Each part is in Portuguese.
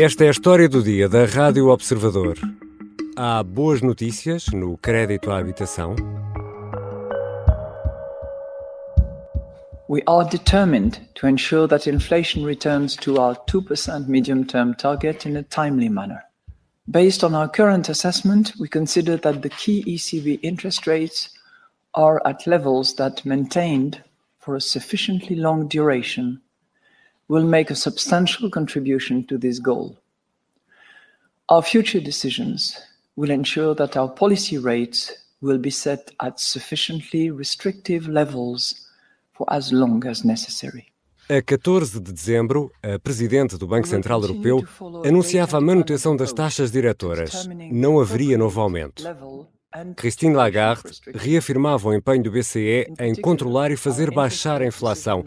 Esta é a história do dia da Rádio Observador. Há boas notícias no crédito à habitação. We are determined to ensure that inflation returns to our 2% medium term target in a timely manner. Based on our current assessment, we consider that the key ECB interest rates are at levels that, maintained for a sufficiently long duration, will make a substantial contribution to this goal. Our future decisions will ensure that our policy rates will be set at sufficiently restrictive levels for as long as necessary. A 14 de dezembro, a presidente do Banco Central Europeu anunciava a manutenção das taxas diretoras. Não haveria novo aumento. Christine Lagarde reafirmava o empenho do BCE em controlar e fazer baixar a inflação.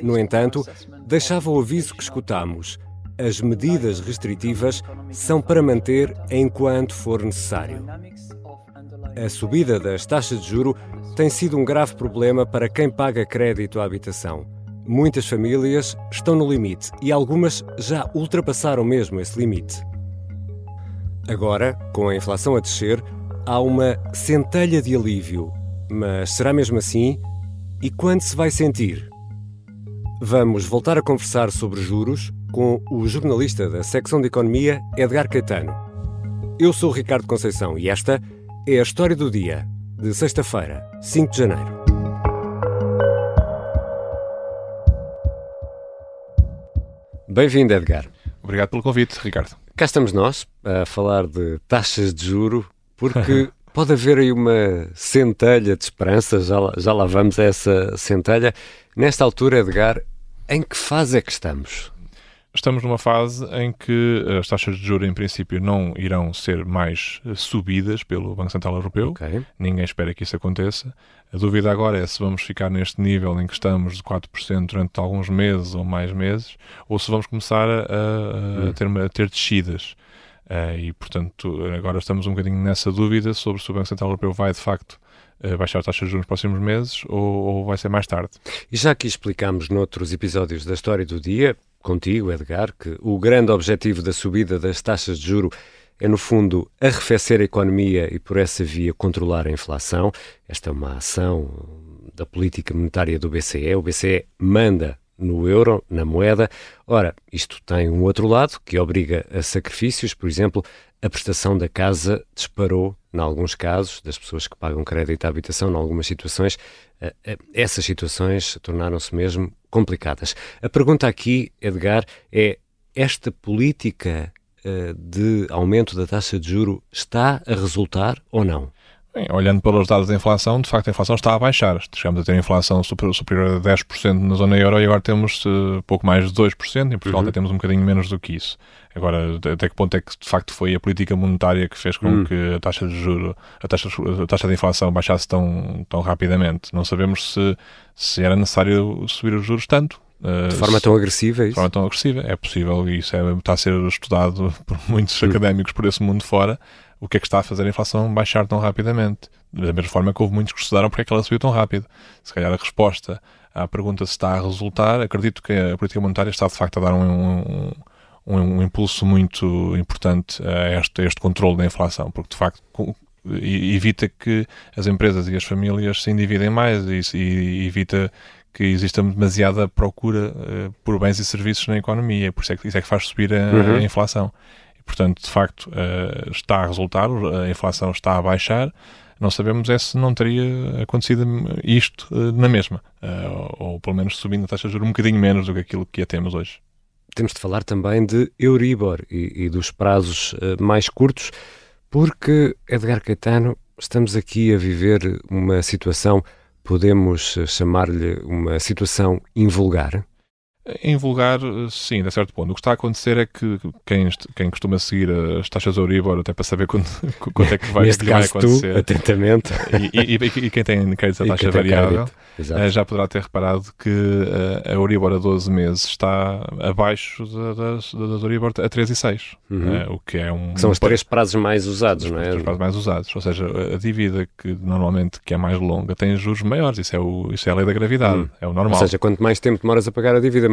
No entanto, deixava o aviso que escutamos. As medidas restritivas são para manter enquanto for necessário. A subida das taxas de juro tem sido um grave problema para quem paga crédito à habitação. Muitas famílias estão no limite e algumas já ultrapassaram mesmo esse limite. Agora, com a inflação a descer, há uma centelha de alívio. Mas será mesmo assim? E quando se vai sentir? Vamos voltar a conversar sobre juros com o jornalista da secção de Economia, Edgar Caetano. Eu sou Ricardo Conceição e esta é a história do dia, de sexta-feira, 5 de janeiro. Bem-vindo, Edgar. Obrigado pelo convite, Ricardo. Cá estamos nós a falar de taxas de juro, porque pode haver aí uma centelha de esperança, já lá, já lá vamos a essa centelha. Nesta altura, Edgar, em que fase é que estamos? Estamos numa fase em que as taxas de juros, em princípio, não irão ser mais eh, subidas pelo Banco Central Europeu. Okay. Ninguém espera que isso aconteça. A dúvida agora é se vamos ficar neste nível em que estamos de 4% durante alguns meses ou mais meses, ou se vamos começar a, a, a, ter, a ter, descidas. Uh, e, portanto, agora estamos um bocadinho nessa dúvida sobre se o Banco Central Europeu vai, de facto, uh, baixar a taxa de juros nos próximos meses ou, ou vai ser mais tarde. E já que explicámos noutros episódios da história do dia, contigo, Edgar, que o grande objetivo da subida das taxas de juro é, no fundo, arrefecer a economia e, por essa via, controlar a inflação. Esta é uma ação da política monetária do BCE. O BCE manda no euro, na moeda. Ora, isto tem um outro lado que obriga a sacrifícios, por exemplo, a prestação da casa disparou, em alguns casos, das pessoas que pagam crédito à habitação, em algumas situações, eh, eh, essas situações tornaram-se mesmo complicadas. A pergunta aqui, Edgar, é: esta política eh, de aumento da taxa de juro está a resultar ou não? Bem, olhando pelos dados da inflação, de facto a inflação está a baixar. Chegamos a ter inflação superior, superior a 10% na zona euro e agora temos uh, pouco mais de 2%, em Portugal uhum. até temos um bocadinho menos do que isso. Agora, até que ponto é que de facto foi a política monetária que fez com uhum. que a taxa de juro, a taxa, a taxa de inflação baixasse tão, tão rapidamente? Não sabemos se, se era necessário subir os juros tanto. Uh, de forma tão agressiva, é isso? De forma tão agressiva, é possível e isso é, está a ser estudado por muitos uhum. académicos por esse mundo fora o que é que está a fazer a inflação baixar tão rapidamente. Da mesma forma que houve muitos que estudaram porque é que ela subiu tão rápido. Se calhar a resposta à pergunta se está a resultar, acredito que a política monetária está de facto a dar um, um, um, impulso muito importante a este, a este controle da inflação, porque de facto evita que as empresas e as famílias se endividem mais e, e evita que exista demasiada procura uh, por bens e serviços na economia, por isso é que, isso é que faz subir a, uhum. a inflação. Portanto, de facto, uh, está a resultar, a inflação está a baixar. Não sabemos é se não teria acontecido isto uh, na mesma, ou, ou, pelo menos subindo a taxa de juros um bocadinho menos do que aquilo que a temos hoje. Temos de falar também de Euribor e, e dos prazos mais curtos, porque, Edgar Caetano, estamos aqui a viver uma situação, podemos chamar-lhe uma situação invulgar? Em vulgar, sim, a certo ponto. O que está a acontecer é que quem, quem costuma seguir as taxas de Euribor, até para saber quando, quando é que vai, Neste caso vai acontecer. Tu, atentamente. E, e, e, quem tem crédito a taxa variável eh, já poderá ter reparado que eh, a Euribor a 12 meses está abaixo das, das Euribor a 3 e 6. Uhum. Eh, o que é um. Que são os três prazos mais usados, não é? Os três prazos mais usados. Ou seja, a dívida que normalmente que é mais longa tem juros maiores. Isso é, o, isso é a lei da gravidade. Uhum. É o normal. Ou seja, quanto mais tempo demoras a pagar a dívida,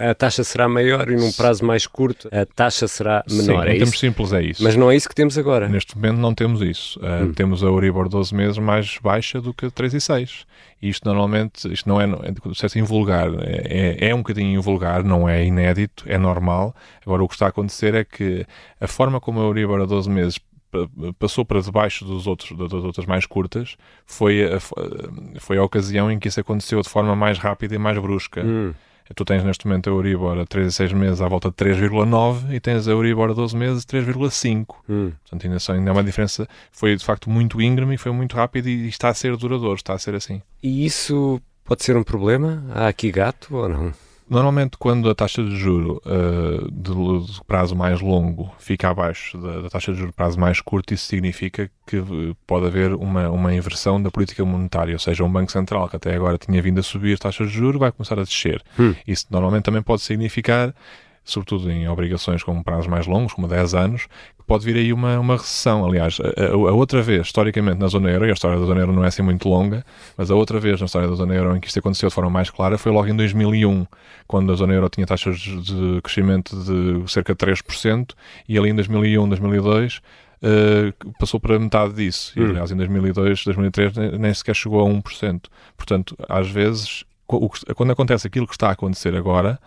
a taxa será maior e num prazo mais curto a taxa será menor. Sim, é em termos simples é isso. Mas não é isso que temos agora. Neste momento não temos isso. Uh, hum. Temos a Euribor 12 meses mais baixa do que 3 e 6. E isto normalmente, isto não é, é assim vulgar, é, é, é um bocadinho vulgar, não é inédito, é normal. Agora o que está a acontecer é que a forma como a Euribor a 12 meses passou para debaixo dos outros, das outras mais curtas, foi a, foi a ocasião em que isso aconteceu de forma mais rápida e mais brusca. Hum. Tu tens neste momento a Euribor a 3 a 6 meses à volta de 3,9 e tens a Euribor a 12 meses 3,5. Hum. Portanto, ainda, só, ainda é uma diferença. Foi de facto muito íngreme e foi muito rápido e está a ser duradouro, está a ser assim. E isso pode ser um problema? Há aqui gato ou não? Normalmente, quando a taxa de juro uh, de, de, prazo mais longo fica abaixo da, da, taxa de juro de prazo mais curto, isso significa que uh, pode haver uma, uma inversão da política monetária, ou seja, um Banco Central que até agora tinha vindo a subir taxas de juro vai começar a descer. Hum. Isso normalmente também pode significar sobretudo em obrigações com prazos mais longos, como 10 anos, pode vir aí uma, uma recessão. Aliás, a, a, outra vez, historicamente, na zona euro, e a história da zona euro não é assim muito longa, mas a outra vez na história da zona euro em que isto aconteceu de forma mais clara foi logo em 2001, quando a zona euro tinha taxas de crescimento de cerca de 3%, e ali em 2001, 2002, uh, passou para metade disso. E, hum. aliás, em 2002, 2003, nem sequer chegou a 1%. Portanto, às vezes, quando acontece aquilo que está a acontecer agora,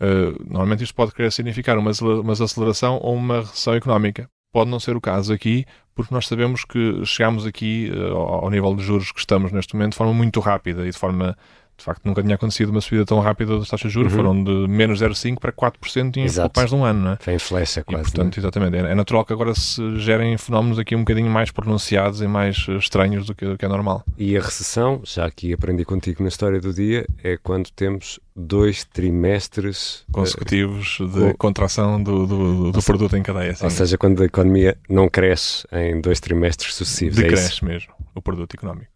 Uh, normalmente isto pode querer significar uma, uma aceleração ou uma recessão económica. Pode não ser o caso aqui, porque nós sabemos que chegamos aqui uh, ao nível de juros que estamos neste momento de forma muito rápida e de forma de facto nunca tinha acontecido uma subida tão rápida das taxas de juros, uhum. foram de menos 0,5 para 4% em pouco mais de um ano, não é? Foi em flecha quase. E, portanto, é? exatamente, é, é, natural que agora se gerem fenómenos aqui um bocadinho mais pronunciados e mais eh, estranhos do que, do que é normal. E a recessão, já aqui aprendi contigo na história do dia, é quando temos dois trimestres eh, consecutivos de contração do, do, do produto em cadeia. Sim. Ou seja, quando a economia não cresce em dois trimestres sucessivos. Decresce é mesmo o produto económico.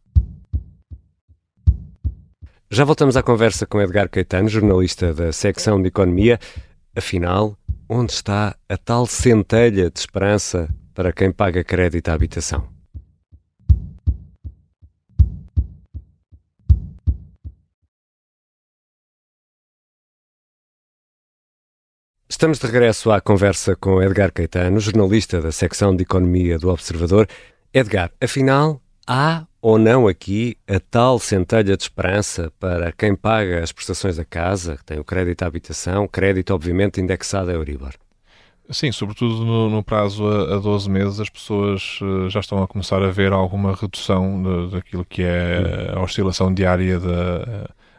Já voltamos à conversa com Edgar Caetano, jornalista da secção de Economia. Afinal, onde está a tal centelha de esperança para quem paga crédito à habitação? Estamos de regresso à conversa com Edgar Caetano, jornalista da secção de Economia do Observador. Edgar, afinal, há ou não aqui a tal centelha de esperança para quem paga as prestações da casa, que tem o crédito à habitação, crédito obviamente indexado a Euribor? Sim, sobretudo no, no prazo a, a 12 meses, as pessoas uh, já estão a começar a ver alguma redução de, daquilo que é a oscilação diária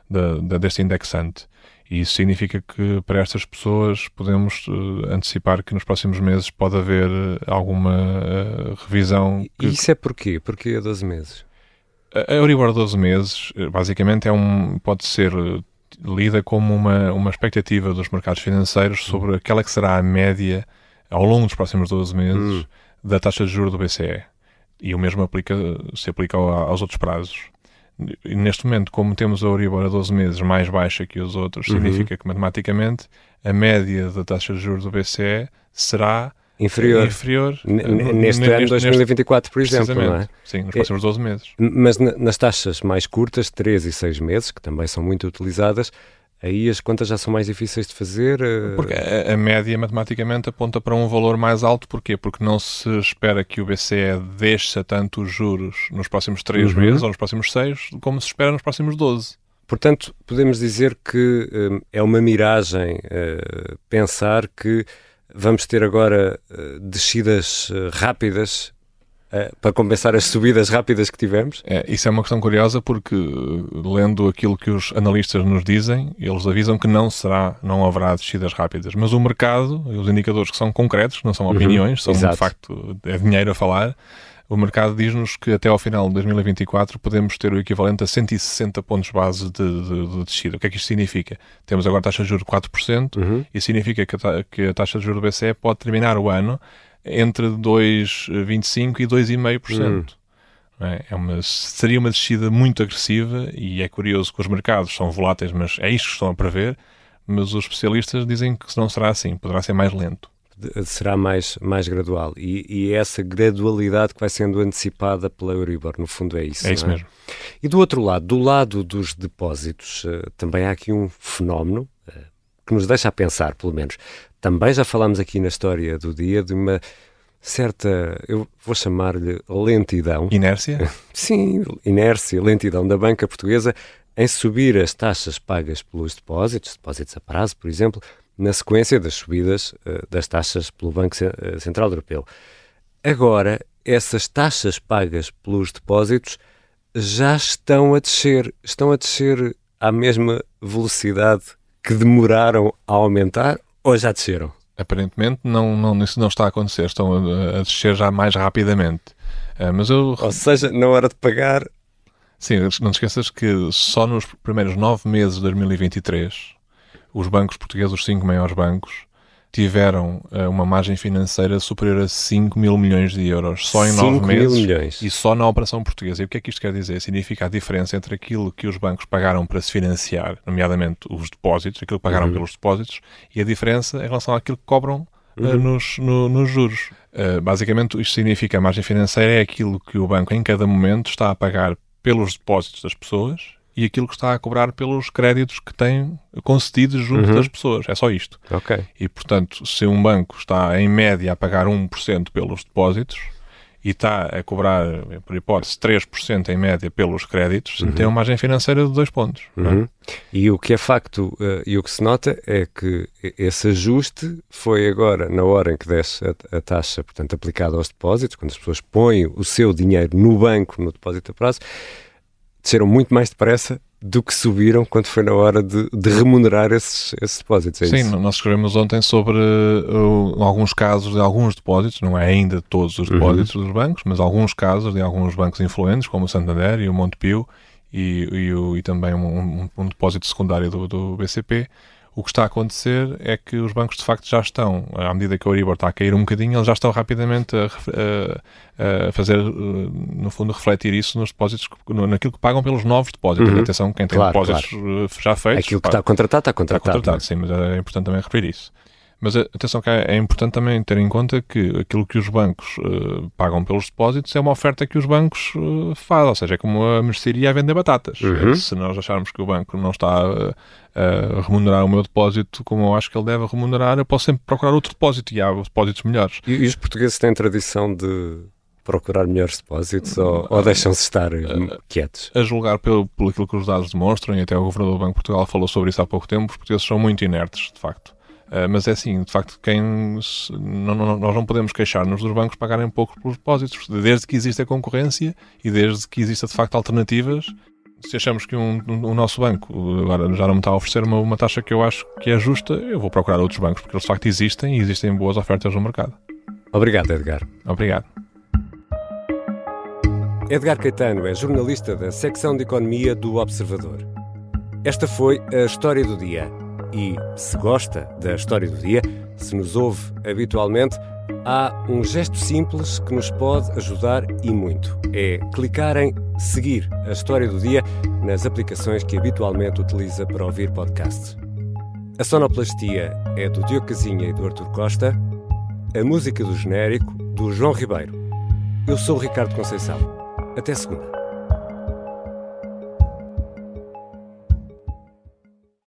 da, deste indexante. E isso significa que para estas pessoas podemos uh, antecipar que nos próximos meses pode haver alguma uh, revisão. Que... E isso é porquê? Porquê a 12 meses? A Euribor 12 meses, eh, basicamente, é um, pode ser eh, lida como uma, uma expectativa dos mercados financeiros sobre aquela que será a média ao longo dos próximos 12 meses hum. da taxa de juros do BCE. E o mesmo aplica, se aplica aos outros prazos. E neste momento, como temos a Euribor a 12 meses mais baixa que os outros, uhum. significa que matematicamente a média da taxa de juros do BCE será inferior. inferior neste ano, 2024, por exemplo, não é? Sim, nos próximos 12 meses. Mas nas taxas mais curtas, 3 e 6 meses, que também são muito utilizadas, aí as contas já são mais difíceis de fazer? Eh, porque a, a, média, matematicamente, aponta para um valor mais alto. Porquê? Porque não se espera que o BCE deixe tanto os juros nos próximos 3 uhum. meses ou nos próximos 6, como se espera nos próximos 12. Portanto, podemos dizer que um, é uma miragem uh, pensar que Vamos ter agora uh, descidas uh, rápidas uh, para compensar as subidas rápidas que tivemos? É, isso é uma questão curiosa porque, lendo aquilo que os analistas nos dizem, eles avisam que não será, não haverá descidas rápidas. Mas o mercado, os indicadores que são concretos, não são uhum. opiniões, uhum, são exato. de facto, é dinheiro a falar, o mercado diz-nos que até ao final de 2024 podemos ter o equivalente a 160 pontos base de, de, de descida. O que é que isto significa? Temos agora taxa de juros de 4% uhum. e significa que a, que a taxa de juros do BCE pode terminar o ano entre 2,25% e 2,5%. Uhum. É? é uma, seria uma descida muito agressiva e é curioso que os mercados são voláteis, mas é isto que estão a prever. Mas os especialistas dizem que não será assim, poderá ser mais lento será mais, mais gradual. E, e, é essa gradualidade que vai sendo antecipada pela Euribor, no fundo é isso. É isso é? mesmo. E do outro lado, do lado dos depósitos, uh, também há aqui um fenómeno uh, que nos deixa a pensar, pelo menos. Também já falámos aqui na história do dia de uma certa, eu vou chamar-lhe lentidão. Inércia? Sim, inércia, lentidão da banca portuguesa em subir as taxas pagas pelos depósitos, depósitos a prazo, por exemplo, na sequência das subidas uh, das taxas pelo Banco eh, Central Europeu. Agora, essas taxas pagas pelos depósitos já estão a descer, estão a descer à mesma velocidade que demoraram a aumentar ou já desceram? Aparentemente não, não, isso não está a acontecer, estão a, a descer já mais rapidamente. Uh, mas eu... Ou seja, na hora de pagar Sim, não te esqueças que só nos primeiros nove meses de 2023 os bancos portugueses, os cinco maiores bancos, tiveram uh, uma margem financeira superior a 5 mil milhões de euros só em nove meses milhões. e só na operação portuguesa. E o que é que isto quer dizer? Significa a diferença entre aquilo que os bancos pagaram para se financiar, nomeadamente os depósitos, aquilo que pagaram uhum. pelos depósitos, e a diferença em relação àquilo que cobram uh, uhum. nos, no, nos juros. Uh, basicamente, isto significa a margem financeira é aquilo que o banco em cada momento está a pagar pelos depósitos das pessoas e aquilo que está a cobrar pelos créditos que tem concedidos junto uhum. das pessoas. É só isto. Ok. E, portanto, se um banco está, em média, a pagar 1% pelos depósitos e está a cobrar, por hipótese, 3% em média pelos créditos, uhum. tem uma margem financeira de dois pontos. É? Uhum. E o que é facto uh, e o que se nota é que esse ajuste foi agora, na hora em que desce a, a, taxa, portanto, aplicada aos depósitos, quando as pessoas põem o seu dinheiro no banco, no depósito a prazo, desceram muito mais depressa do que subiram quando foi na hora de, de remunerar esses, esses depósitos. É Sim, isso? nós escrevemos ontem sobre uh, alguns casos de alguns depósitos, não é ainda todos os uhum. depósitos uhum. dos bancos, mas alguns casos de alguns bancos influentes, como o Santander e o Montepio, e, e, e também um, um, um, depósito secundário do, do BCP, o que está a acontecer é que os bancos de facto já estão, à medida que o Euribor está a cair um bocadinho, eles já estão rapidamente a, a, a fazer, no fundo, refletir isso nos depósitos, naquilo que pagam pelos novos depósitos. Uhum. Atenção, quem tem claro, depósitos claro. já feitos. Aquilo que está contratado, está contratado. Está contratado, é? sim, mas é importante também referir isso. Mas eh, atenção que é, é importante também ter em conta que aquilo que os bancos uh, pagam pelos depósitos é uma oferta que os bancos uh, fazem, ou seja, é como a mercearia a vender batatas. Uhum. Se nós acharmos que o banco não está uh, a remunerar o meu depósito como eu acho que ele deve remunerar, eu posso sempre procurar outro depósito e há depósitos melhores. E, e os portugueses têm tradição de procurar melhores depósitos ou, ou deixam-se estar quietos? A julgar pelo, pelo aquilo que os dados demonstram, e até o Governador do Banco de Portugal falou sobre isso há pouco tempo, os portugueses são muito inertes, de facto. Uh, mas é assim, de facto, quem não, não, nós não podemos queixar-nos dos bancos pagarem pouco pelos depósitos, desde que existe a concorrência e desde que exista de facto alternativas. Se achamos que um, um, o nosso banco agora já não me está a oferecer uma, uma taxa que eu acho que é justa, eu vou procurar outros bancos, porque eles de facto existem e existem boas ofertas no mercado. Obrigado, Edgar. Obrigado. Edgar Caetano é jornalista da secção de Economia do Observador. Esta foi a história do dia e, se gosta da história do dia, se nos ouve habitualmente, há um gesto simples que nos pode ajudar e muito. É clicar em seguir a história do dia nas aplicações que habitualmente utiliza para ouvir podcasts. A sonoplastia é do Diogo Casinha e do Artur Costa. A música do genérico do João Ribeiro. Eu sou o Ricardo Conceição. Até segunda.